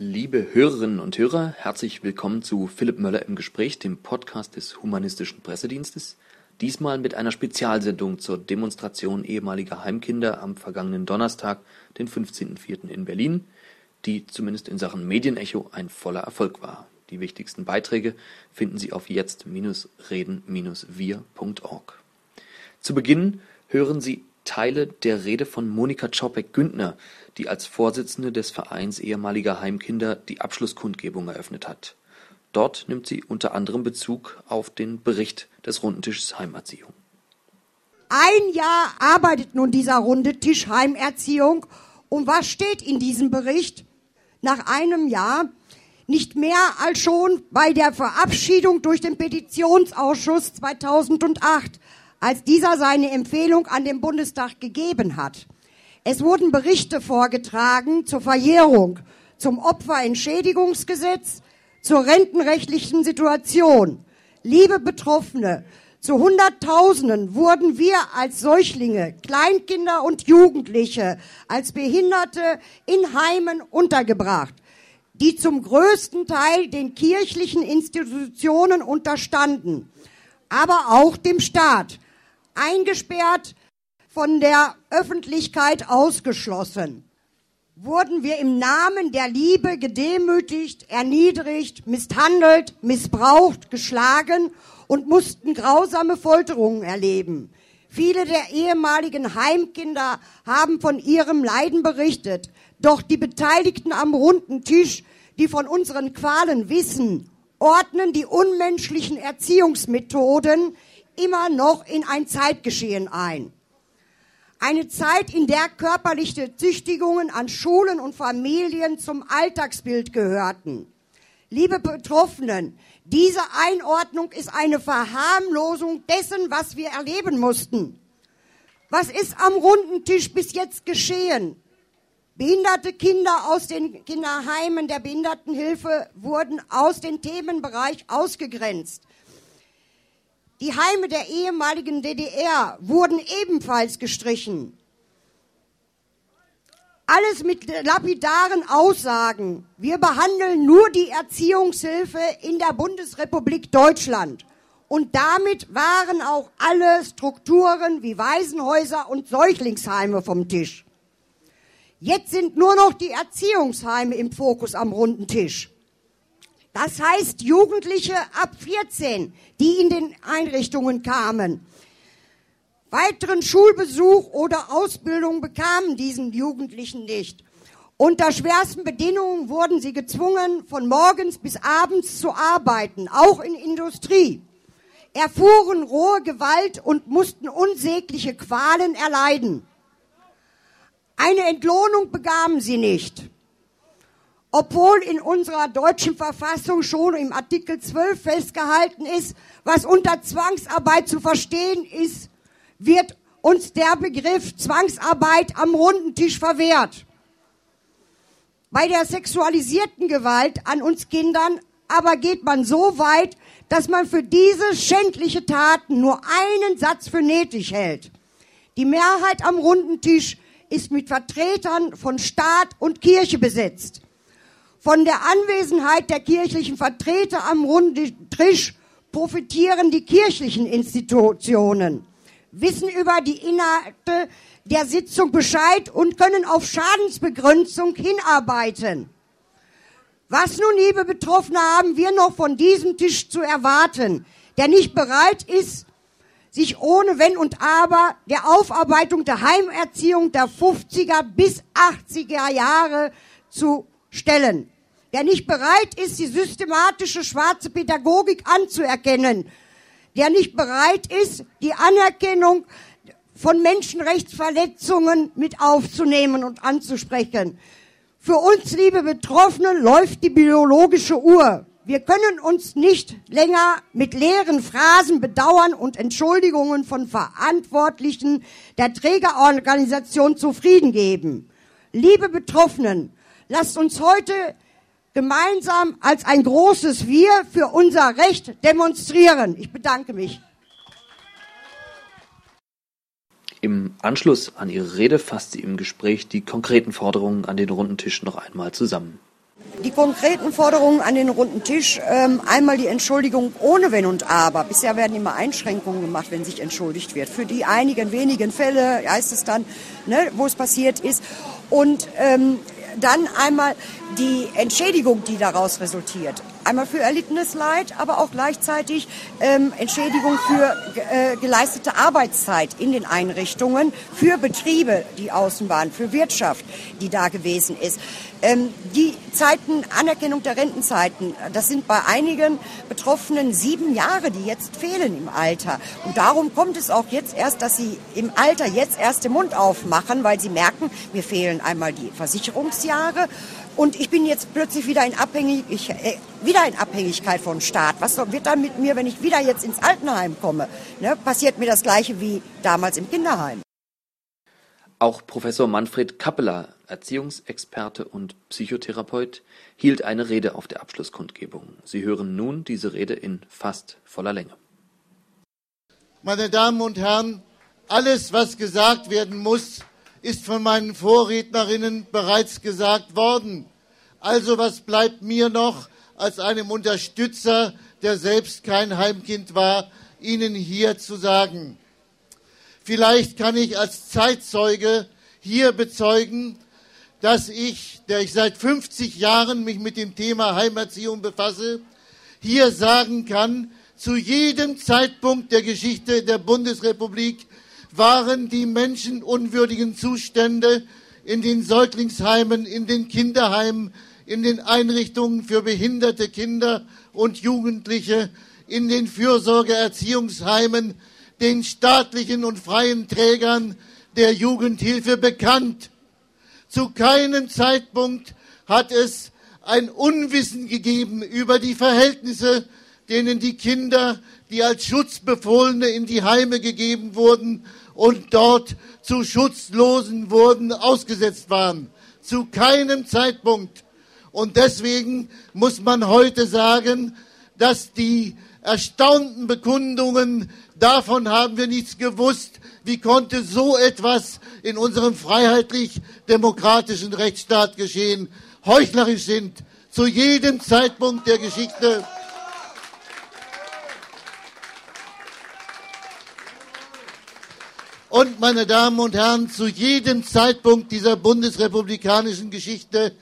Liebe Hörerinnen und Hörer, herzlich willkommen zu Philipp Möller im Gespräch, dem Podcast des Humanistischen Pressedienstes. Diesmal mit einer Spezialsendung zur Demonstration ehemaliger Heimkinder am vergangenen Donnerstag, den 15.04. in Berlin, die zumindest in Sachen Medienecho ein voller Erfolg war. Die wichtigsten Beiträge finden Sie auf jetzt-reden-wir.org. Zu Beginn hören Sie Teile der Rede von Monika Czopek-Güntner, die als Vorsitzende des Vereins ehemaliger Heimkinder die Abschlusskundgebung eröffnet hat. Dort nimmt sie unter anderem Bezug auf den Bericht des Rundentisches Heimerziehung. Ein Jahr arbeitet nun dieser runde Tisch Heimerziehung. Und was steht in diesem Bericht? Nach einem Jahr nicht mehr als schon bei der Verabschiedung durch den Petitionsausschuss 2008 als dieser seine Empfehlung an den Bundestag gegeben hat. Es wurden Berichte vorgetragen zur Verjährung, zum Opferentschädigungsgesetz, zur rentenrechtlichen Situation. Liebe Betroffene, zu Hunderttausenden wurden wir als Säuglinge, Kleinkinder und Jugendliche, als Behinderte in Heimen untergebracht, die zum größten Teil den kirchlichen Institutionen unterstanden, aber auch dem Staat eingesperrt, von der Öffentlichkeit ausgeschlossen. Wurden wir im Namen der Liebe gedemütigt, erniedrigt, misshandelt, missbraucht, geschlagen und mussten grausame Folterungen erleben. Viele der ehemaligen Heimkinder haben von ihrem Leiden berichtet. Doch die Beteiligten am runden Tisch, die von unseren Qualen wissen, ordnen die unmenschlichen Erziehungsmethoden immer noch in ein Zeitgeschehen ein. Eine Zeit, in der körperliche Züchtigungen an Schulen und Familien zum Alltagsbild gehörten. Liebe Betroffenen, diese Einordnung ist eine Verharmlosung dessen, was wir erleben mussten. Was ist am runden Tisch bis jetzt geschehen? Behinderte Kinder aus den Kinderheimen der Behindertenhilfe wurden aus dem Themenbereich ausgegrenzt. Die Heime der ehemaligen DDR wurden ebenfalls gestrichen. Alles mit lapidaren Aussagen. Wir behandeln nur die Erziehungshilfe in der Bundesrepublik Deutschland. Und damit waren auch alle Strukturen wie Waisenhäuser und Säuglingsheime vom Tisch. Jetzt sind nur noch die Erziehungsheime im Fokus am runden Tisch. Das heißt Jugendliche ab 14, die in den Einrichtungen kamen. Weiteren Schulbesuch oder Ausbildung bekamen diesen Jugendlichen nicht. Unter schwersten Bedingungen wurden sie gezwungen, von morgens bis abends zu arbeiten, auch in Industrie, erfuhren rohe Gewalt und mussten unsägliche Qualen erleiden. Eine Entlohnung bekamen sie nicht obwohl in unserer deutschen Verfassung schon im Artikel 12 festgehalten ist, was unter Zwangsarbeit zu verstehen ist, wird uns der Begriff Zwangsarbeit am runden Tisch verwehrt. Bei der sexualisierten Gewalt an uns Kindern aber geht man so weit, dass man für diese schändliche Taten nur einen Satz für nötig hält. Die Mehrheit am runden Tisch ist mit Vertretern von Staat und Kirche besetzt. Von der Anwesenheit der kirchlichen Vertreter am runden Tisch profitieren die kirchlichen Institutionen, wissen über die Inhalte der Sitzung Bescheid und können auf Schadensbegrenzung hinarbeiten. Was nun, liebe Betroffene, haben wir noch von diesem Tisch zu erwarten, der nicht bereit ist, sich ohne Wenn und Aber der Aufarbeitung der Heimerziehung der 50er bis 80er Jahre zu stellen, der nicht bereit ist, die systematische schwarze Pädagogik anzuerkennen, der nicht bereit ist, die Anerkennung von Menschenrechtsverletzungen mit aufzunehmen und anzusprechen. Für uns, liebe Betroffene, läuft die biologische Uhr. Wir können uns nicht länger mit leeren Phrasen bedauern und Entschuldigungen von Verantwortlichen der Trägerorganisation zufrieden geben. Liebe Betroffenen, Lasst uns heute gemeinsam als ein großes Wir für unser Recht demonstrieren. Ich bedanke mich. Im Anschluss an ihre Rede fasst sie im Gespräch die konkreten Forderungen an den runden Tisch noch einmal zusammen. Die konkreten Forderungen an den runden Tisch, ähm, einmal die Entschuldigung ohne Wenn und Aber. Bisher werden immer Einschränkungen gemacht, wenn sich entschuldigt wird. Für die einigen wenigen Fälle heißt es dann, ne, wo es passiert ist. Und ähm, dann einmal die Entschädigung, die daraus resultiert. Einmal für erlittenes Leid, aber auch gleichzeitig ähm, Entschädigung für äh, geleistete Arbeitszeit in den Einrichtungen, für Betriebe, die außen waren, für Wirtschaft, die da gewesen ist. Ähm, die Zeiten, Anerkennung der Rentenzeiten, das sind bei einigen Betroffenen sieben Jahre, die jetzt fehlen im Alter. Und darum kommt es auch jetzt erst, dass sie im Alter jetzt erst den Mund aufmachen, weil sie merken, mir fehlen einmal die Versicherungsjahre und ich bin jetzt plötzlich wieder in, Abhängig, ich, äh, wieder in Abhängigkeit von Staat. Was wird dann mit mir, wenn ich wieder jetzt ins Altenheim komme? Ne? Passiert mir das Gleiche wie damals im Kinderheim. Auch Professor Manfred Kappeler, Erziehungsexperte und Psychotherapeut, hielt eine Rede auf der Abschlusskundgebung. Sie hören nun diese Rede in fast voller Länge. Meine Damen und Herren, alles, was gesagt werden muss, ist von meinen Vorrednerinnen bereits gesagt worden. Also was bleibt mir noch als einem Unterstützer, der selbst kein Heimkind war, Ihnen hier zu sagen? Vielleicht kann ich als Zeitzeuge hier bezeugen, dass ich, der ich seit 50 Jahren mich mit dem Thema Heimerziehung befasse, hier sagen kann, zu jedem Zeitpunkt der Geschichte der Bundesrepublik waren die menschenunwürdigen Zustände in den Säuglingsheimen, in den Kinderheimen, in den Einrichtungen für behinderte Kinder und Jugendliche, in den Fürsorgeerziehungsheimen, den staatlichen und freien Trägern der Jugendhilfe bekannt. Zu keinem Zeitpunkt hat es ein Unwissen gegeben über die Verhältnisse, denen die Kinder, die als Schutzbefohlene in die Heime gegeben wurden und dort zu Schutzlosen wurden, ausgesetzt waren. Zu keinem Zeitpunkt. Und deswegen muss man heute sagen, dass die erstaunten Bekundungen, davon haben wir nichts gewusst, wie konnte so etwas in unserem freiheitlich-demokratischen Rechtsstaat geschehen, heuchlerisch sind, zu jedem Zeitpunkt der Geschichte. Und, meine Damen und Herren, zu jedem Zeitpunkt dieser bundesrepublikanischen Geschichte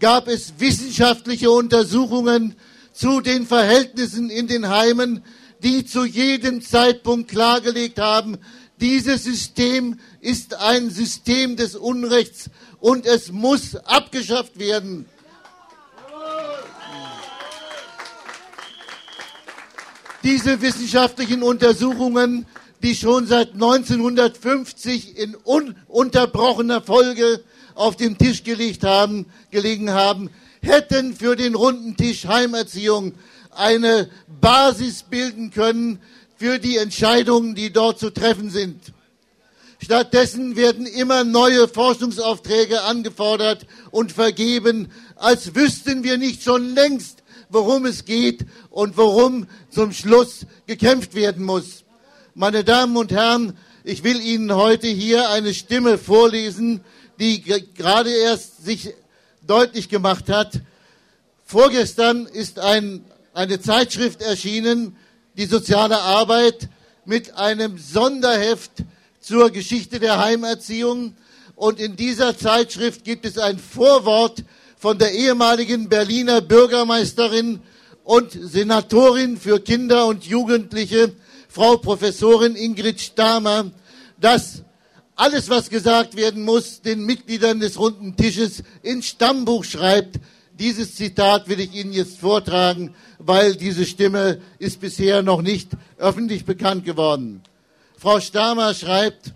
gab es wissenschaftliche Untersuchungen zu den Verhältnissen in den Heimen, die zu jedem Zeitpunkt klargelegt haben, dieses System ist ein System des Unrechts und es muss abgeschafft werden. Diese wissenschaftlichen Untersuchungen die schon seit 1950 in ununterbrochener Folge auf dem Tisch gelegt haben, gelegen haben, hätten für den runden Tisch Heimerziehung eine Basis bilden können für die Entscheidungen, die dort zu treffen sind. Stattdessen werden immer neue Forschungsaufträge angefordert und vergeben, als wüssten wir nicht schon längst, worum es geht und worum zum Schluss gekämpft werden muss. Meine Damen und Herren, ich will Ihnen heute hier eine Stimme vorlesen, die gerade erst sich deutlich gemacht hat. Vorgestern ist ein, eine Zeitschrift erschienen, die soziale Arbeit, mit einem Sonderheft zur Geschichte der Heimerziehung. Und in dieser Zeitschrift gibt es ein Vorwort von der ehemaligen Berliner Bürgermeisterin und Senatorin für Kinder und Jugendliche, Frau Professorin Ingrid Stamer, dass alles, was gesagt werden muss, den Mitgliedern des runden Tisches ins Stammbuch schreibt. Dieses Zitat will ich Ihnen jetzt vortragen, weil diese Stimme ist bisher noch nicht öffentlich bekannt geworden. Frau Stamer schreibt,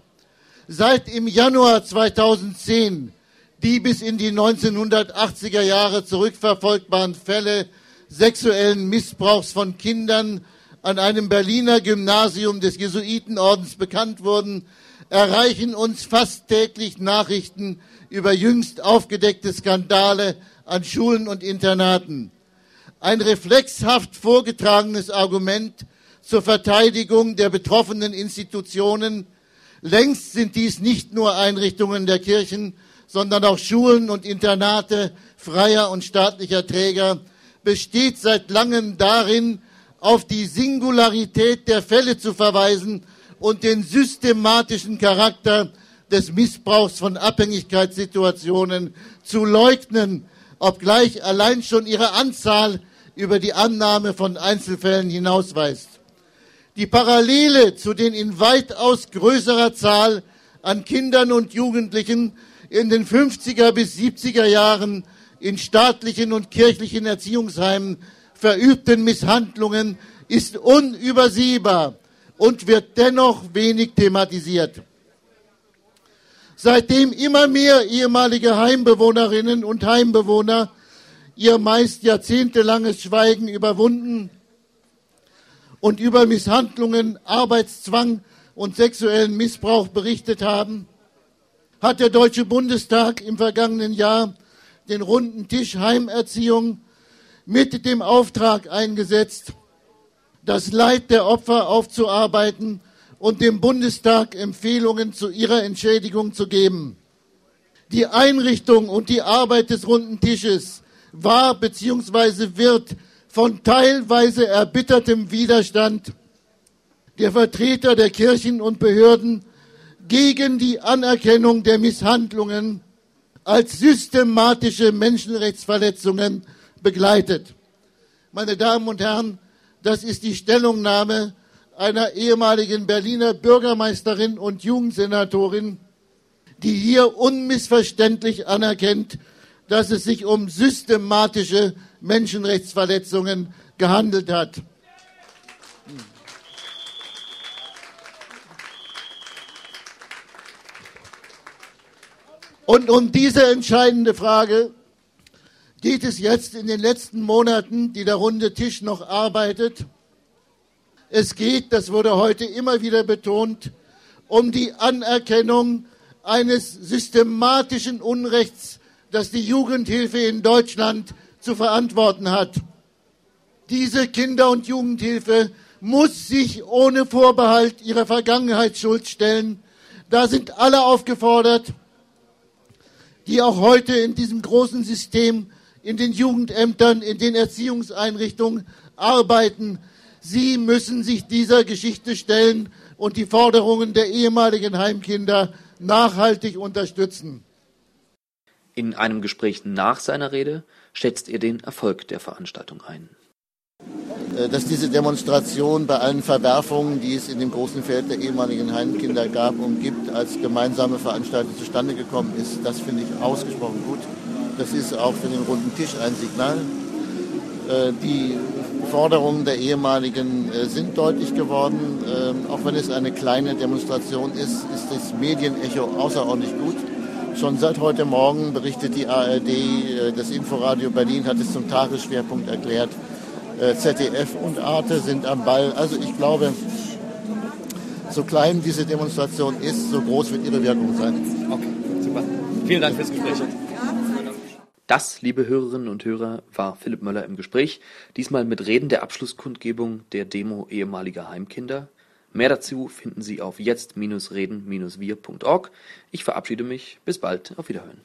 seit im Januar 2010 die bis in die 1980er Jahre zurückverfolgbaren Fälle sexuellen Missbrauchs von Kindern an einem Berliner Gymnasium des Jesuitenordens bekannt wurden, erreichen uns fast täglich Nachrichten über jüngst aufgedeckte Skandale an Schulen und Internaten. Ein reflexhaft vorgetragenes Argument zur Verteidigung der betroffenen Institutionen. Längst sind dies nicht nur Einrichtungen der Kirchen, sondern auch Schulen und Internate freier und staatlicher Träger besteht seit langem darin, auf die Singularität der Fälle zu verweisen und den systematischen Charakter des Missbrauchs von Abhängigkeitssituationen zu leugnen, obgleich allein schon ihre Anzahl über die Annahme von Einzelfällen hinausweist. Die Parallele zu den in weitaus größerer Zahl an Kindern und Jugendlichen in den 50er bis 70er Jahren in staatlichen und kirchlichen Erziehungsheimen verübten Misshandlungen ist unübersehbar und wird dennoch wenig thematisiert. Seitdem immer mehr ehemalige Heimbewohnerinnen und Heimbewohner ihr meist jahrzehntelanges Schweigen überwunden und über Misshandlungen, Arbeitszwang und sexuellen Missbrauch berichtet haben, hat der Deutsche Bundestag im vergangenen Jahr den runden Tisch Heimerziehung mit dem Auftrag eingesetzt, das Leid der Opfer aufzuarbeiten und dem Bundestag Empfehlungen zu ihrer Entschädigung zu geben. Die Einrichtung und die Arbeit des runden Tisches war bzw. wird von teilweise erbittertem Widerstand der Vertreter der Kirchen und Behörden gegen die Anerkennung der Misshandlungen als systematische Menschenrechtsverletzungen begleitet. Meine Damen und Herren, das ist die Stellungnahme einer ehemaligen Berliner Bürgermeisterin und Jugendsenatorin, die hier unmissverständlich anerkennt, dass es sich um systematische Menschenrechtsverletzungen gehandelt hat. Und um diese entscheidende Frage geht es jetzt in den letzten Monaten, die der runde Tisch noch arbeitet. Es geht, das wurde heute immer wieder betont, um die Anerkennung eines systematischen Unrechts, das die Jugendhilfe in Deutschland zu verantworten hat. Diese Kinder- und Jugendhilfe muss sich ohne Vorbehalt ihrer Vergangenheitsschuld stellen. Da sind alle aufgefordert, die auch heute in diesem großen System in den Jugendämtern, in den Erziehungseinrichtungen arbeiten. Sie müssen sich dieser Geschichte stellen und die Forderungen der ehemaligen Heimkinder nachhaltig unterstützen. In einem Gespräch nach seiner Rede schätzt er den Erfolg der Veranstaltung ein. Äh, dass diese Demonstration bei allen Verwerfungen, die es in dem großen Feld der ehemaligen Heimkinder gab und gibt, als gemeinsame Veranstaltung zustande gekommen ist, das finde ich ausgesprochen gut. Das ist auch für den runden Tisch ein Signal. Äh, die Forderungen der ehemaligen äh, sind deutlich geworden. Ähm, auch wenn es eine kleine Demonstration ist, ist das Medienecho außerordentlich gut. Schon seit heute Morgen berichtet die ARD, äh, das Inforadio Berlin hat es zum Tagesschwerpunkt erklärt. ZDF und Arte sind am Ball. Also ich glaube, so klein diese Demonstration ist, so groß wird ihre Wirkung sein. Okay, super. Vielen Dank fürs Gespräch. Das, liebe Hörerinnen und Hörer, war Philipp Möller im Gespräch, diesmal mit Reden der Abschlusskundgebung der Demo ehemaliger Heimkinder. Mehr dazu finden Sie auf jetzt-reden-wir.org. Ich verabschiede mich. Bis bald. Auf Wiederhören.